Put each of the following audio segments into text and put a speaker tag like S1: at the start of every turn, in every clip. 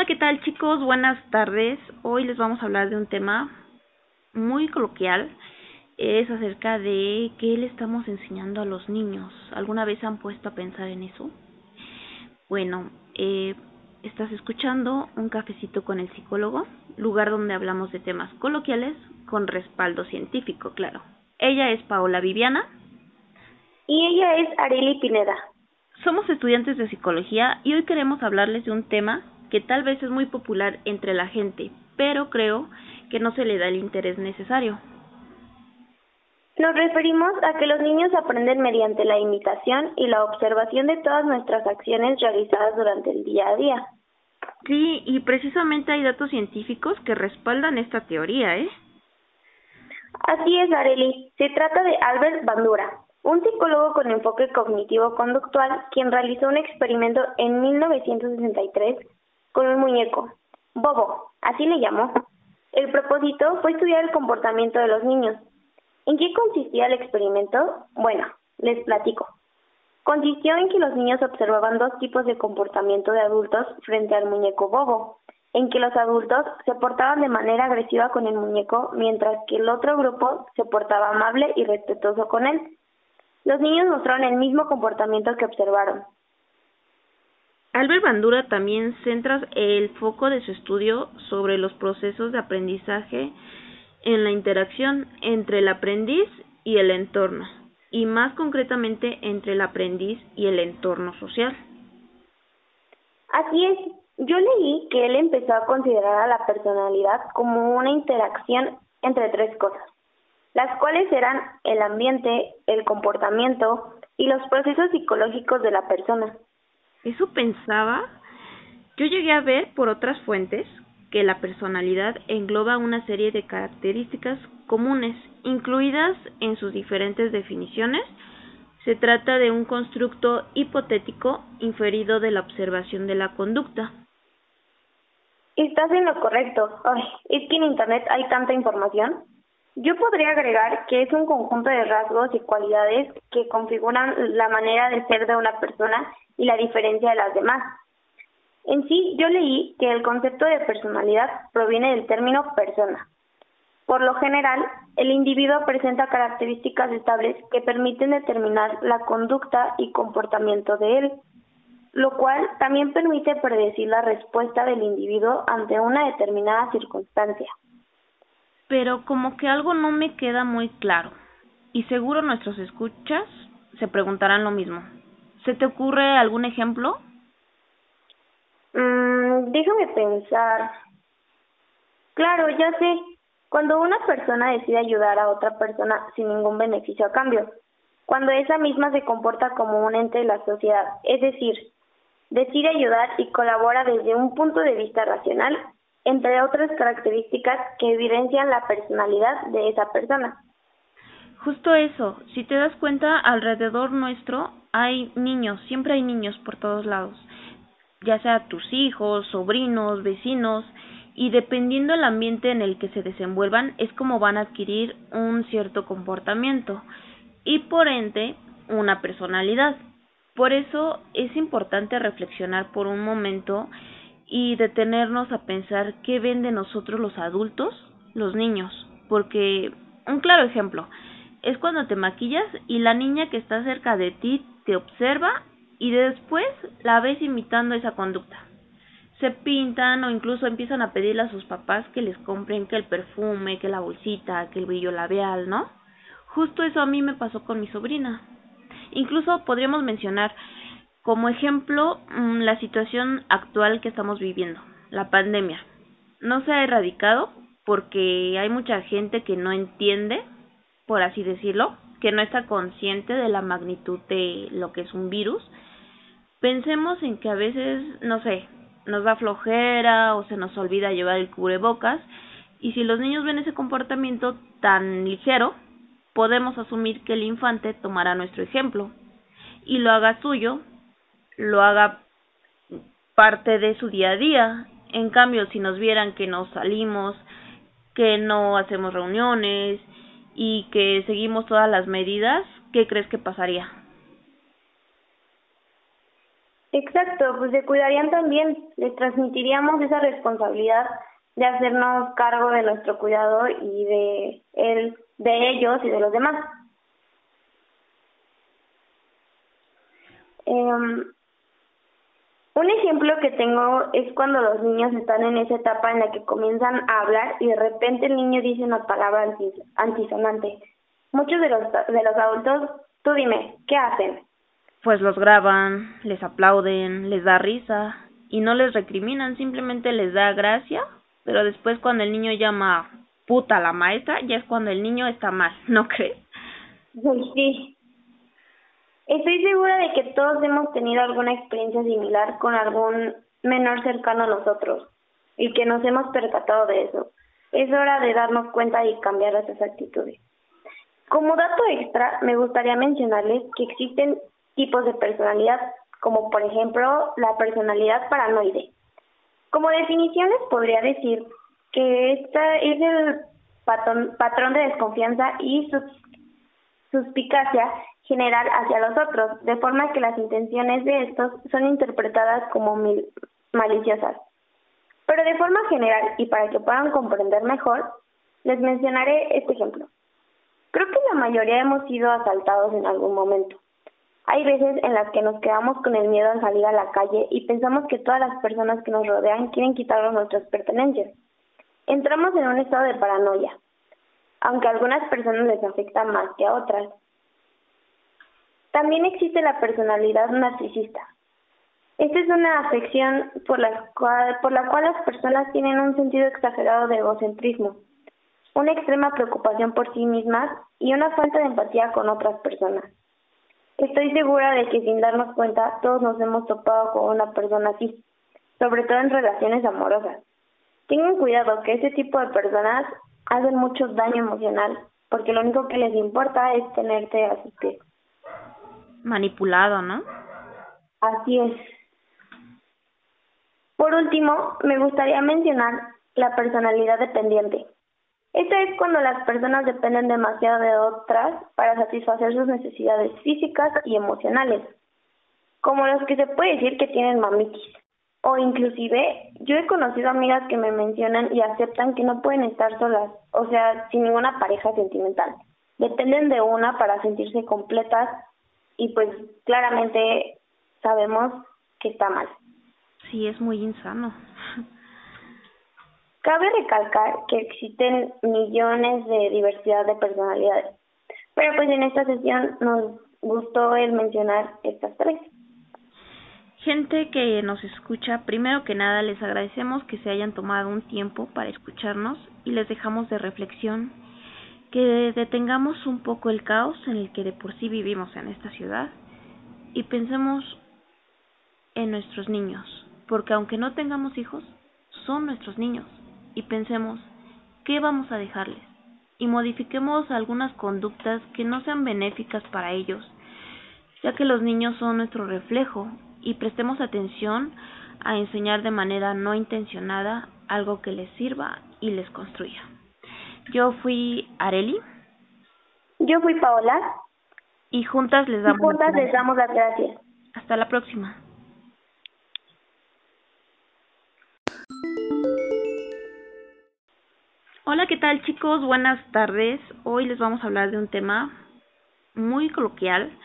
S1: Hola, ¿qué tal chicos? Buenas tardes. Hoy les vamos a hablar de un tema muy coloquial. Es acerca de qué le estamos enseñando a los niños. ¿Alguna vez han puesto a pensar en eso? Bueno, eh, estás escuchando Un cafecito con el psicólogo, lugar donde hablamos de temas coloquiales con respaldo científico, claro. Ella es Paola Viviana.
S2: Y ella es Areli Pineda.
S1: Somos estudiantes de psicología y hoy queremos hablarles de un tema que tal vez es muy popular entre la gente, pero creo que no se le da el interés necesario.
S2: Nos referimos a que los niños aprenden mediante la imitación y la observación de todas nuestras acciones realizadas durante el día a día.
S1: Sí, y precisamente hay datos científicos que respaldan esta teoría, ¿eh?
S2: Así es, Areli. Se trata de Albert Bandura, un psicólogo con enfoque cognitivo-conductual, quien realizó un experimento en 1963 con un muñeco, Bobo, así le llamó. El propósito fue estudiar el comportamiento de los niños. ¿En qué consistía el experimento? Bueno, les platico. Consistió en que los niños observaban dos tipos de comportamiento de adultos frente al muñeco Bobo, en que los adultos se portaban de manera agresiva con el muñeco, mientras que el otro grupo se portaba amable y respetuoso con él. Los niños mostraron el mismo comportamiento que observaron,
S1: Albert Bandura también centra el foco de su estudio sobre los procesos de aprendizaje en la interacción entre el aprendiz y el entorno, y más concretamente entre el aprendiz y el entorno social.
S2: Así es, yo leí que él empezó a considerar a la personalidad como una interacción entre tres cosas, las cuales eran el ambiente, el comportamiento y los procesos psicológicos de la persona.
S1: Eso pensaba. Yo llegué a ver por otras fuentes que la personalidad engloba una serie de características comunes, incluidas en sus diferentes definiciones. Se trata de un constructo hipotético inferido de la observación de la conducta.
S2: Estás en lo correcto. Es que en Internet hay tanta información. Yo podría agregar que es un conjunto de rasgos y cualidades que configuran la manera de ser de una persona y la diferencia de las demás. En sí, yo leí que el concepto de personalidad proviene del término persona. Por lo general, el individuo presenta características estables que permiten determinar la conducta y comportamiento de él, lo cual también permite predecir la respuesta del individuo ante una determinada circunstancia.
S1: Pero como que algo no me queda muy claro, y seguro nuestros escuchas se preguntarán lo mismo. ¿Se te ocurre algún ejemplo?
S2: Mm, déjame pensar. Claro, ya sé. Cuando una persona decide ayudar a otra persona sin ningún beneficio a cambio. Cuando esa misma se comporta como un ente de la sociedad. Es decir, decide ayudar y colabora desde un punto de vista racional, entre otras características que evidencian la personalidad de esa persona.
S1: Justo eso, si te das cuenta, alrededor nuestro hay niños, siempre hay niños por todos lados, ya sea tus hijos, sobrinos, vecinos, y dependiendo del ambiente en el que se desenvuelvan es como van a adquirir un cierto comportamiento y por ende una personalidad. Por eso es importante reflexionar por un momento y detenernos a pensar qué ven de nosotros los adultos, los niños, porque un claro ejemplo, es cuando te maquillas y la niña que está cerca de ti te observa y después la ves imitando esa conducta. Se pintan o incluso empiezan a pedirle a sus papás que les compren que el perfume, que la bolsita, que el brillo labial, ¿no? Justo eso a mí me pasó con mi sobrina. Incluso podríamos mencionar como ejemplo mm, la situación actual que estamos viviendo, la pandemia. No se ha erradicado porque hay mucha gente que no entiende por así decirlo, que no está consciente de la magnitud de lo que es un virus, pensemos en que a veces, no sé, nos da flojera o se nos olvida llevar el cubrebocas y si los niños ven ese comportamiento tan ligero, podemos asumir que el infante tomará nuestro ejemplo y lo haga suyo, lo haga parte de su día a día. En cambio, si nos vieran que nos salimos, que no hacemos reuniones, y que seguimos todas las medidas, ¿qué crees que pasaría?
S2: Exacto, pues se cuidarían también, les transmitiríamos esa responsabilidad de hacernos cargo de nuestro cuidado y de el, de ellos y de los demás. Eh, un ejemplo que tengo es cuando los niños están en esa etapa en la que comienzan a hablar y de repente el niño dice una palabra antisonante. Muchos de los, de los adultos, tú dime, ¿qué hacen?
S1: Pues los graban, les aplauden, les da risa y no les recriminan, simplemente les da gracia, pero después cuando el niño llama puta a la maestra, ya es cuando el niño está mal, ¿no crees?
S2: Sí, Estoy segura de que todos hemos tenido alguna experiencia similar con algún menor cercano a nosotros y que nos hemos percatado de eso. Es hora de darnos cuenta y cambiar esas actitudes. Como dato extra, me gustaría mencionarles que existen tipos de personalidad, como por ejemplo la personalidad paranoide. Como definiciones podría decir que esta es el patrón, patrón de desconfianza y suspicacia general hacia los otros, de forma que las intenciones de estos son interpretadas como maliciosas. Pero de forma general y para que puedan comprender mejor, les mencionaré este ejemplo. Creo que la mayoría hemos sido asaltados en algún momento. Hay veces en las que nos quedamos con el miedo a salir a la calle y pensamos que todas las personas que nos rodean quieren quitarnos nuestras pertenencias. Entramos en un estado de paranoia, aunque a algunas personas les afecta más que a otras. También existe la personalidad narcisista. Esta es una afección por la, cual, las personas tienen un sentido exagerado de egocentrismo, una extrema preocupación por sí mismas y una falta de empatía con otras personas. Estoy segura de que sin darnos cuenta todos nos hemos topado con una persona así, sobre todo en relaciones amorosas. Tengan cuidado que este tipo de personas hacen mucho daño emocional, porque lo único que les importa es tenerte a sus pies
S1: manipulado, ¿no?
S2: Así es. Por último, me gustaría mencionar la personalidad dependiente. Esta es cuando las personas dependen demasiado de otras para satisfacer sus necesidades físicas y emocionales, como los que se puede decir que tienen mamitis. O inclusive, yo he conocido amigas que me mencionan y aceptan que no pueden estar solas, o sea, sin ninguna pareja sentimental. Dependen de una para sentirse completas y pues claramente sabemos que está mal.
S1: Sí, es muy insano.
S2: Cabe recalcar que existen millones de diversidad de personalidades, pero pues en esta sesión nos gustó el mencionar estas tres.
S1: Gente que nos escucha, primero que nada les agradecemos que se hayan tomado un tiempo para escucharnos y les dejamos de reflexión que detengamos un poco el caos en el que de por sí vivimos en esta ciudad y pensemos en nuestros niños, porque aunque no tengamos hijos, son nuestros niños y pensemos qué vamos a dejarles y modifiquemos algunas conductas que no sean benéficas para ellos, ya que los niños son nuestro reflejo y prestemos atención a enseñar de manera no intencionada algo que les sirva y les construya. Yo fui Areli.
S2: Yo fui Paola.
S1: Y juntas les damos,
S2: juntas les damos las gracias.
S1: Hasta la próxima. Hola, ¿qué tal chicos? Buenas tardes. Hoy les vamos a hablar de un tema muy coloquial.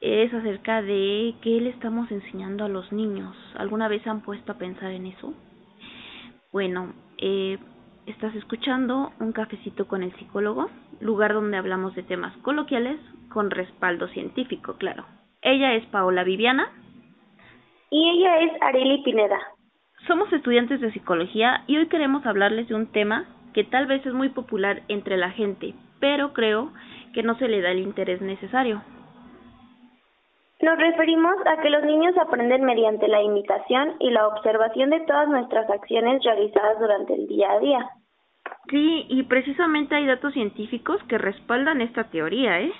S1: Es acerca de qué le estamos enseñando a los niños. ¿Alguna vez han puesto a pensar en eso? Bueno, eh, Estás escuchando Un cafecito con el psicólogo, lugar donde hablamos de temas coloquiales con respaldo científico, claro. Ella es Paola Viviana.
S2: Y ella es Areli Pineda.
S1: Somos estudiantes de psicología y hoy queremos hablarles de un tema que tal vez es muy popular entre la gente, pero creo que no se le da el interés necesario.
S2: Nos referimos a que los niños aprenden mediante la imitación y la observación de todas nuestras acciones realizadas durante el día a día.
S1: Sí, y precisamente hay datos científicos que respaldan esta teoría, ¿eh?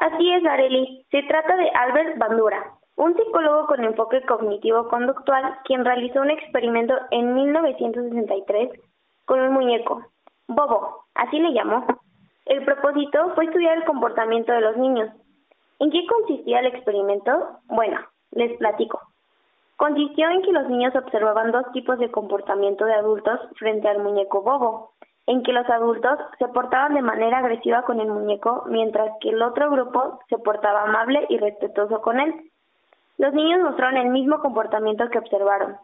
S2: Así es, Areli. Se trata de Albert Bandura, un psicólogo con enfoque cognitivo-conductual, quien realizó un experimento en 1963 con un muñeco, Bobo, así le llamó. El propósito fue estudiar el comportamiento de los niños, ¿En qué consistía el experimento? Bueno, Les platico. Consistió en que los niños observaban dos tipos de comportamiento de adultos frente al muñeco bobo, en que los adultos se portaban de manera agresiva con el muñeco, mientras que el otro grupo se portaba amable y respetuoso con él. Los niños mostraron el mismo comportamiento que observaron.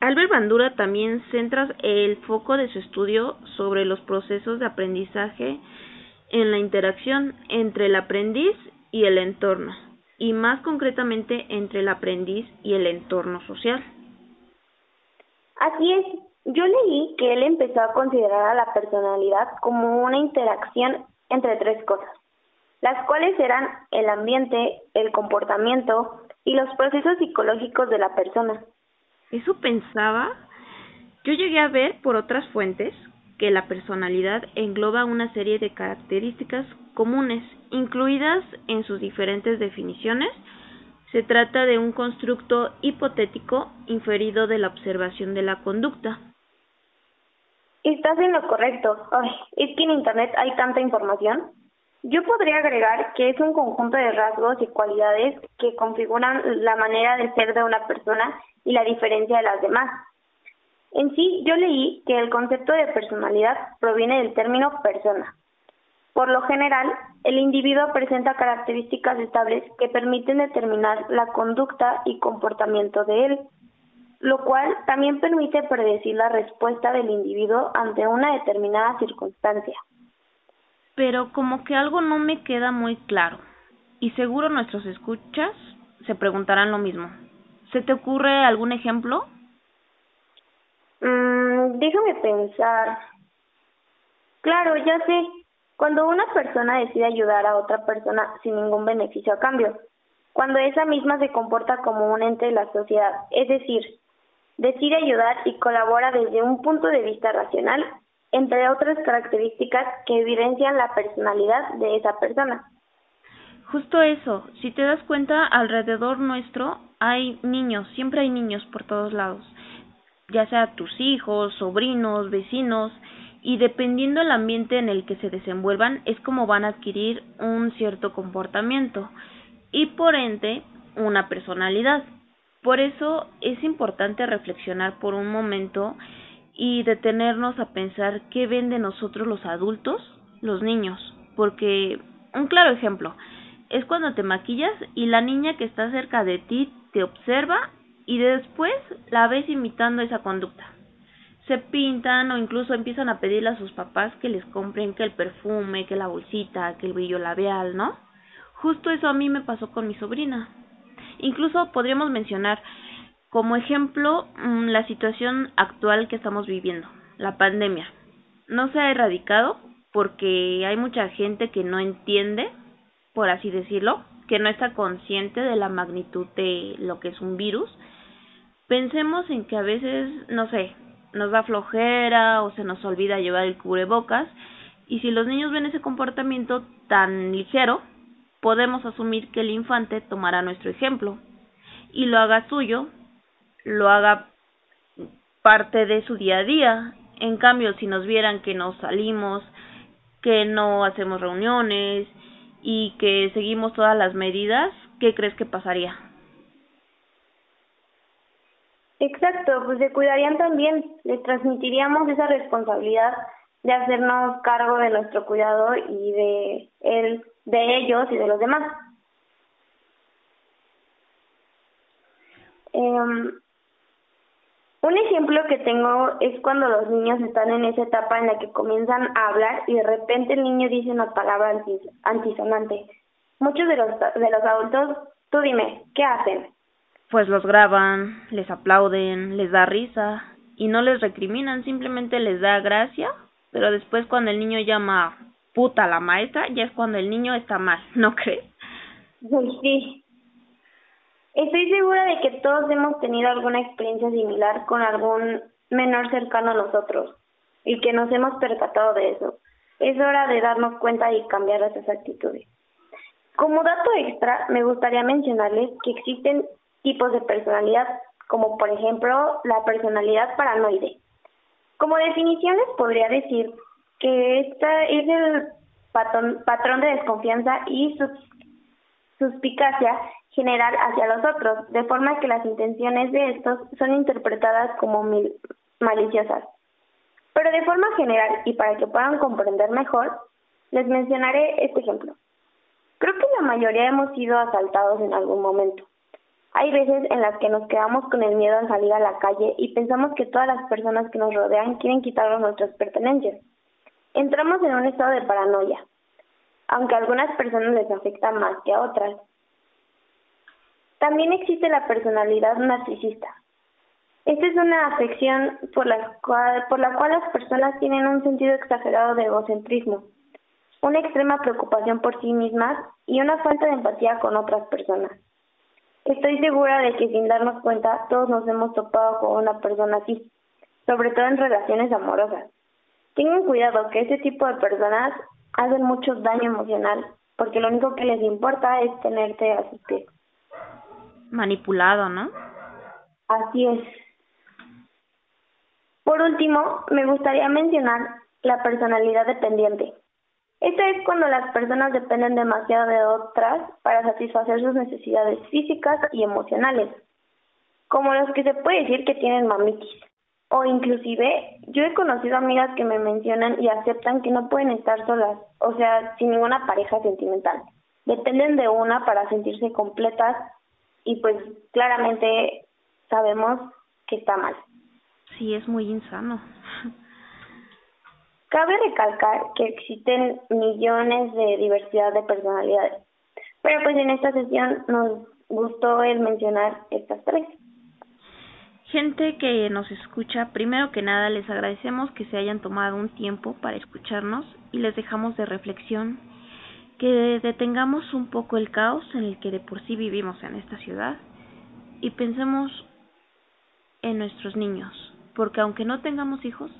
S1: Albert Bandura también centra el foco de su estudio sobre los procesos de aprendizaje en la interacción entre el aprendiz y el entorno, y más concretamente entre el aprendiz y el entorno social.
S2: Así es, yo leí que él empezó a considerar a la personalidad como una interacción entre tres cosas, las cuales eran el ambiente, el comportamiento y los procesos psicológicos de la persona.
S1: Eso pensaba. Yo llegué a ver por otras fuentes que la personalidad engloba una serie de características comunes, incluidas en sus diferentes definiciones. Se trata de un constructo hipotético inferido de la observación de la conducta.
S2: Estás en lo correcto. Ay, es que en Internet hay tanta información. Yo podría agregar que es un conjunto de rasgos y cualidades que configuran la manera de ser de una persona y la diferencia de las demás. En sí, yo leí que el concepto de personalidad proviene del término persona. Por lo general, el individuo presenta características estables que permiten determinar la conducta y comportamiento de él lo cual también permite predecir la respuesta del individuo ante una determinada circunstancia.
S1: Pero como que algo no me queda muy claro, y seguro nuestros escuchas se preguntarán lo mismo. ¿Se te ocurre algún ejemplo?
S2: Mm, déjame pensar. Claro, ya sé. Cuando una persona decide ayudar a otra persona sin ningún beneficio a cambio, cuando esa misma se comporta como un ente de la sociedad, es decir, decide ayudar y colabora desde un punto de vista racional, entre otras características que evidencian la personalidad de esa persona.
S1: Justo eso, si te das cuenta, alrededor nuestro hay niños, siempre hay niños por todos lados, ya sea tus hijos, sobrinos, vecinos, y dependiendo del ambiente en el que se desenvuelvan es como van a adquirir un cierto comportamiento y por ende una personalidad. Por eso es importante reflexionar por un momento y detenernos a pensar qué ven de nosotros los adultos, los niños, porque un claro ejemplo es cuando te maquillas y la niña que está cerca de ti te observa y después la ves imitando esa conducta. Se pintan o incluso empiezan a pedirle a sus papás que les compren que el perfume, que la bolsita, que el brillo labial, ¿no? Justo eso a mí me pasó con mi sobrina. Incluso podríamos mencionar como ejemplo mm, la situación actual que estamos viviendo, la pandemia. No se ha erradicado porque hay mucha gente que no entiende, por así decirlo, que no está consciente de la magnitud de lo que es un virus. Pensemos en que a veces, no sé, nos da flojera o se nos olvida llevar el cubrebocas y si los niños ven ese comportamiento tan ligero, podemos asumir que el infante tomará nuestro ejemplo y lo haga suyo, lo haga parte de su día a día. En cambio, si nos vieran que nos salimos, que no hacemos reuniones y que seguimos todas las medidas, ¿qué crees que pasaría?
S2: Exacto, pues se cuidarían también, les transmitiríamos esa responsabilidad de hacernos cargo de nuestro cuidado y de él de ellos y de los demás. Eh, un ejemplo que tengo es cuando los niños están en esa etapa en la que comienzan a hablar y de repente el niño dice una palabra antisonante. Muchos de los, de los adultos, tú dime, ¿qué hacen?
S1: Pues los graban, les aplauden, les da risa y no les recriminan, simplemente les da gracia, pero después cuando el niño llama puta la maestra, ya es cuando el niño está mal, ¿no crees?
S2: Sí. Estoy segura de que todos hemos tenido alguna experiencia similar con algún menor cercano a nosotros y que nos hemos percatado de eso. Es hora de darnos cuenta y cambiar esas actitudes. Como dato extra, me gustaría mencionarles que existen tipos de personalidad, como por ejemplo la personalidad paranoide. Como definiciones podría decir que esta es el patrón, de desconfianza y suspicacia general hacia los otros, de forma que las intenciones de estos son interpretadas como maliciosas. Pero de forma general y para que puedan comprender mejor, les mencionaré este ejemplo. Creo que la mayoría hemos sido asaltados en algún momento. Hay veces en las que nos quedamos con el miedo al salir a la calle y pensamos que todas las personas que nos rodean quieren quitarnos nuestras pertenencias. Entramos en un estado de paranoia, aunque a algunas personas les afecta más que a otras. También existe la personalidad narcisista. Esta es una afección por la, cual, por la cual las personas tienen un sentido exagerado de egocentrismo, una extrema preocupación por sí mismas y una falta de empatía con otras personas. Estoy segura de que sin darnos cuenta todos nos hemos topado con una persona así, sobre todo en relaciones amorosas. Tengan cuidado que ese tipo de personas hacen mucho daño emocional, porque lo único que les importa es tenerte a sus pies.
S1: Manipulado, ¿no?
S2: Así es. Por último, me gustaría mencionar la personalidad dependiente. Esto es cuando las personas dependen demasiado de otras para satisfacer sus necesidades físicas y emocionales, como los que se puede decir que tienen mamitis. O inclusive, yo he conocido amigas que me mencionan y aceptan que no pueden estar solas, o sea, sin ninguna pareja sentimental. Dependen de una para sentirse completas y pues claramente sabemos que está mal.
S1: Sí, es muy insano.
S2: Cabe recalcar que existen millones de diversidad de personalidades, pero pues en esta sesión nos gustó el mencionar estas tres.
S1: Gente que nos escucha, primero que nada les agradecemos que se hayan tomado un tiempo para escucharnos y les dejamos de reflexión que detengamos un poco el caos en el que de por sí vivimos en esta ciudad y pensemos en nuestros niños, porque aunque no tengamos hijos,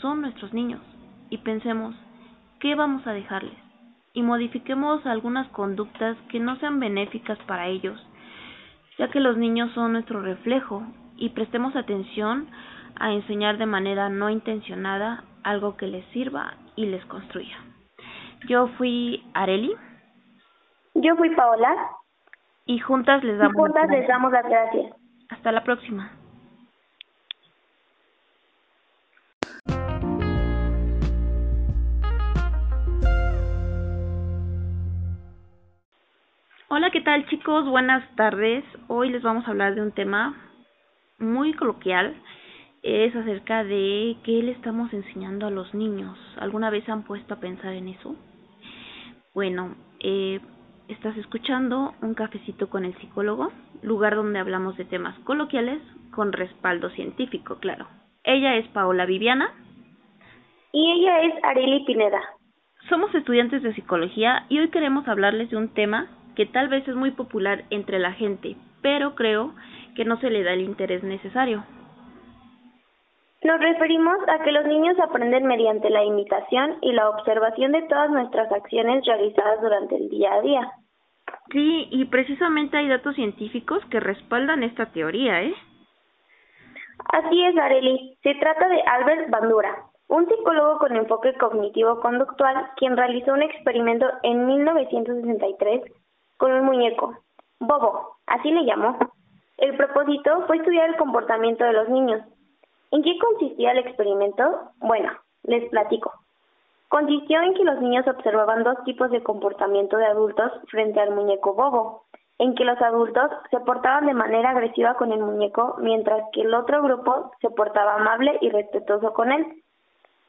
S1: son nuestros niños y pensemos qué vamos a dejarles y modifiquemos algunas conductas que no sean benéficas para ellos, ya que los niños son nuestro reflejo y prestemos atención a enseñar de manera no intencionada algo que les sirva y les construya. Yo fui Areli.
S2: Yo fui Paola.
S1: Y juntas les damos,
S2: juntas les damos las gracias.
S1: Hasta la próxima. Hola, ¿qué tal chicos? Buenas tardes. Hoy les vamos a hablar de un tema muy coloquial. Es acerca de qué le estamos enseñando a los niños. ¿Alguna vez han puesto a pensar en eso? Bueno, eh, estás escuchando un cafecito con el psicólogo, lugar donde hablamos de temas coloquiales con respaldo científico, claro. Ella es Paola Viviana.
S2: Y ella es Areli Pineda.
S1: Somos estudiantes de psicología y hoy queremos hablarles de un tema que tal vez es muy popular entre la gente, pero creo que no se le da el interés necesario.
S2: Nos referimos a que los niños aprenden mediante la imitación y la observación de todas nuestras acciones realizadas durante el día a día.
S1: Sí, y precisamente hay datos científicos que respaldan esta teoría, ¿eh?
S2: Así es, Areli. Se trata de Albert Bandura, un psicólogo con enfoque cognitivo-conductual, quien realizó un experimento en 1963 con un muñeco, Bobo, así le llamó. El propósito fue estudiar el comportamiento de los niños. ¿En qué consistía el experimento? Bueno, les platico. Consistió en que los niños observaban dos tipos de comportamiento de adultos frente al muñeco Bobo, en que los adultos se portaban de manera agresiva con el muñeco, mientras que el otro grupo se portaba amable y respetuoso con él.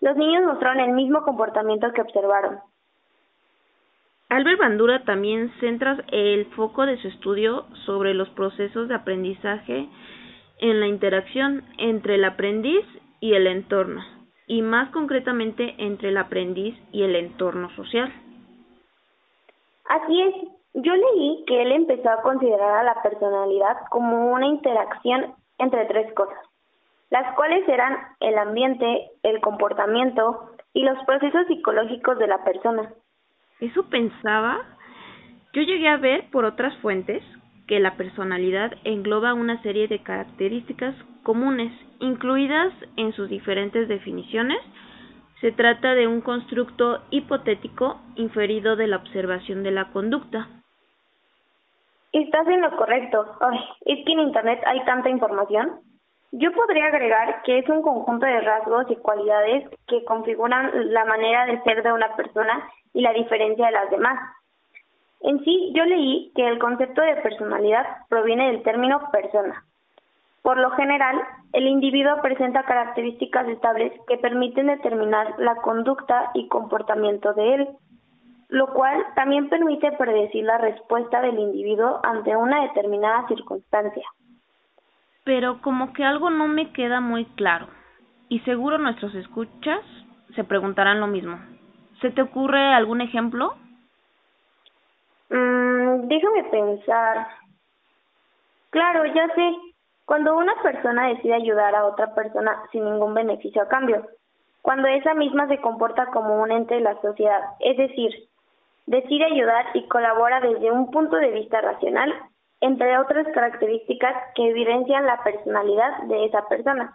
S2: Los niños mostraron el mismo comportamiento que observaron,
S1: Albert Bandura también centra el foco de su estudio sobre los procesos de aprendizaje en la interacción entre el aprendiz y el entorno, y más concretamente entre el aprendiz y el entorno social.
S2: Así es, yo leí que él empezó a considerar a la personalidad como una interacción entre tres cosas, las cuales eran el ambiente, el comportamiento y los procesos psicológicos de la persona.
S1: Eso pensaba. Yo llegué a ver por otras fuentes que la personalidad engloba una serie de características comunes, incluidas en sus diferentes definiciones. Se trata de un constructo hipotético inferido de la observación de la conducta.
S2: Estás en lo correcto. Es que en Internet hay tanta información. Yo podría agregar que es un conjunto de rasgos y cualidades que configuran la manera de ser de una persona y la diferencia de las demás. En sí, yo leí que el concepto de personalidad proviene del término persona. Por lo general, el individuo presenta características estables que permiten determinar la conducta y comportamiento de él, lo cual también permite predecir la respuesta del individuo ante una determinada circunstancia.
S1: Pero como que algo no me queda muy claro, y seguro nuestros escuchas se preguntarán lo mismo. ¿Se te ocurre algún ejemplo?
S2: Mm, déjame pensar. Claro, ya sé. Cuando una persona decide ayudar a otra persona sin ningún beneficio a cambio, cuando esa misma se comporta como un ente de la sociedad, es decir, decide ayudar y colabora desde un punto de vista racional, entre otras características que evidencian la personalidad de esa persona.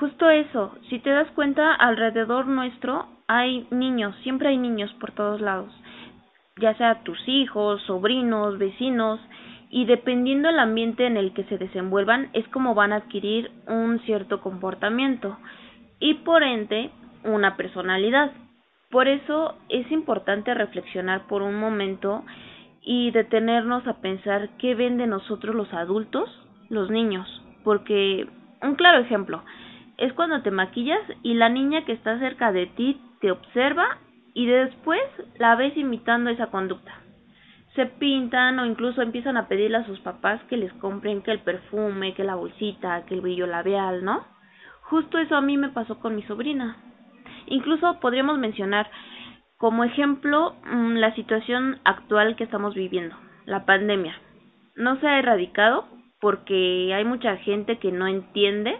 S1: Justo eso, si te das cuenta, alrededor nuestro hay niños, siempre hay niños por todos lados, ya sea tus hijos, sobrinos, vecinos, y dependiendo del ambiente en el que se desenvuelvan es como van a adquirir un cierto comportamiento y por ende una personalidad. Por eso es importante reflexionar por un momento y detenernos a pensar qué ven de nosotros los adultos, los niños, porque un claro ejemplo es cuando te maquillas y la niña que está cerca de ti te observa y después la ves imitando esa conducta. Se pintan o incluso empiezan a pedirle a sus papás que les compren que el perfume, que la bolsita, que el brillo labial, ¿no? Justo eso a mí me pasó con mi sobrina. Incluso podríamos mencionar como ejemplo mm, la situación actual que estamos viviendo, la pandemia. No se ha erradicado porque hay mucha gente que no entiende,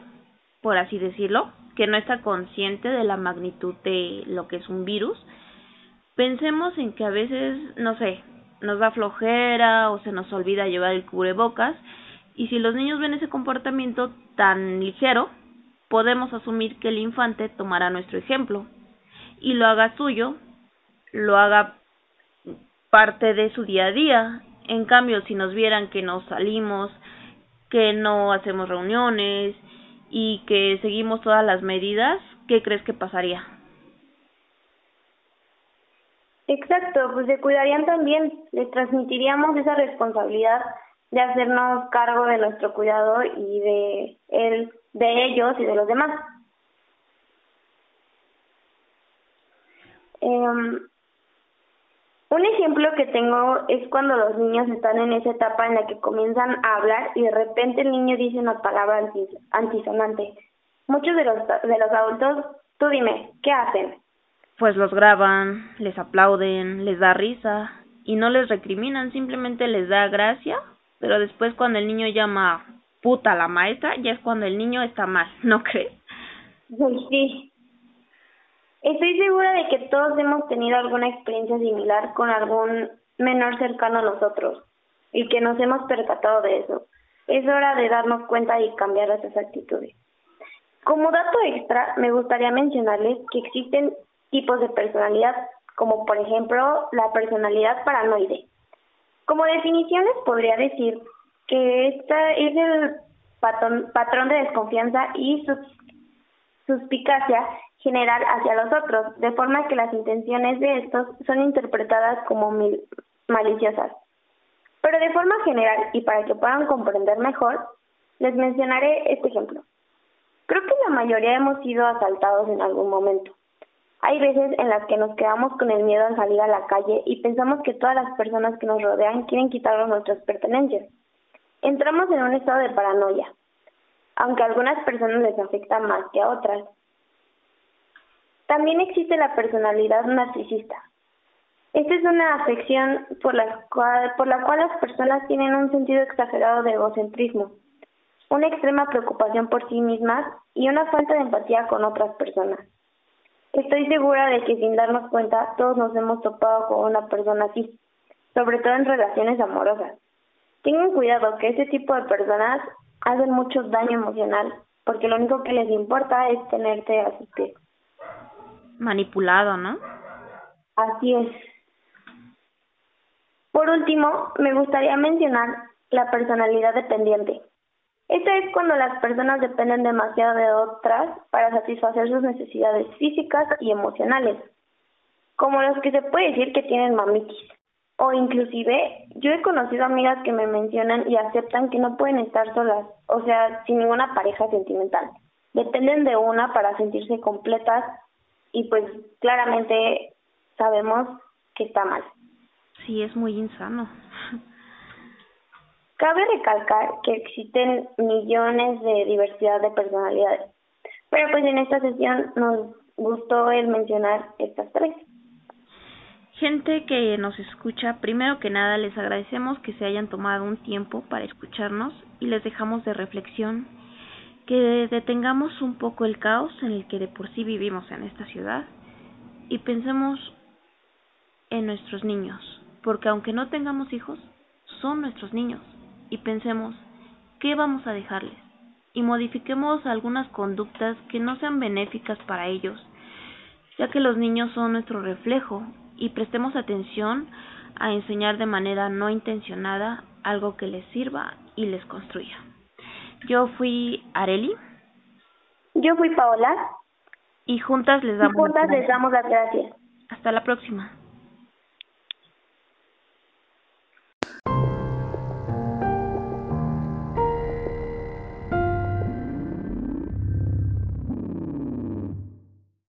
S1: por así decirlo, que no está consciente de la magnitud de lo que es un virus. Pensemos en que a veces, no sé, nos da flojera o se nos olvida llevar el cubrebocas y si los niños ven ese comportamiento tan ligero, podemos asumir que el infante tomará nuestro ejemplo y lo haga suyo, lo haga parte de su día a día. En cambio, si nos vieran que nos salimos, que no hacemos reuniones y que seguimos todas las medidas, ¿qué crees que pasaría?
S2: Exacto, pues se cuidarían también, les transmitiríamos esa responsabilidad de hacernos cargo de nuestro cuidado y de él de ellos y de los demás. Eh, un ejemplo que tengo es cuando los niños están en esa etapa en la que comienzan a hablar y de repente el niño dice una palabra antisonante. Muchos de los, de los adultos, tú dime, ¿qué hacen?
S1: Pues los graban, les aplauden, les da risa y no les recriminan, simplemente les da gracia, pero después cuando el niño llama puta la maestra, ya es cuando el niño está mal, ¿no crees?
S2: Sí. Estoy segura de que todos hemos tenido alguna experiencia similar con algún menor cercano a nosotros y que nos hemos percatado de eso. Es hora de darnos cuenta y cambiar esas actitudes. Como dato extra, me gustaría mencionarles que existen tipos de personalidad, como por ejemplo la personalidad paranoide. Como definiciones podría decir que esta es el patrón, patrón de desconfianza y suspicacia general hacia los otros, de forma que las intenciones de estos son interpretadas como maliciosas. Pero de forma general y para que puedan comprender mejor, les mencionaré este ejemplo. Creo que la mayoría hemos sido asaltados en algún momento. Hay veces en las que nos quedamos con el miedo a salir a la calle y pensamos que todas las personas que nos rodean quieren quitarnos nuestras pertenencias entramos en un estado de paranoia, aunque a algunas personas les afecta más que a otras. También existe la personalidad narcisista. Esta es una afección por la, cual, las personas tienen un sentido exagerado de egocentrismo, una extrema preocupación por sí mismas y una falta de empatía con otras personas. Estoy segura de que sin darnos cuenta todos nos hemos topado con una persona así, sobre todo en relaciones amorosas. Tengan cuidado que ese tipo de personas hacen mucho daño emocional, porque lo único que les importa es tenerte a sus pies.
S1: Manipulado, ¿no?
S2: Así es. Por último, me gustaría mencionar la personalidad dependiente. Esto es cuando las personas dependen demasiado de otras para satisfacer sus necesidades físicas y emocionales, como los que se puede decir que tienen mamitis. O inclusive, yo he conocido amigas que me mencionan y aceptan que no pueden estar solas, o sea, sin ninguna pareja sentimental. Dependen de una para sentirse completas y pues claramente sabemos que está mal.
S1: Sí, es muy insano.
S2: Cabe recalcar que existen millones de diversidad de personalidades, pero pues en esta sesión nos gustó el mencionar estas tres.
S1: Gente que nos escucha, primero que nada les agradecemos que se hayan tomado un tiempo para escucharnos y les dejamos de reflexión que detengamos un poco el caos en el que de por sí vivimos en esta ciudad y pensemos en nuestros niños, porque aunque no tengamos hijos, son nuestros niños y pensemos qué vamos a dejarles y modifiquemos algunas conductas que no sean benéficas para ellos, ya que los niños son nuestro reflejo y prestemos atención a enseñar de manera no intencionada algo que les sirva y les construya. Yo fui Areli.
S2: Yo fui Paola.
S1: Y juntas les damos,
S2: juntas les damos las gracias.
S1: Hasta la próxima.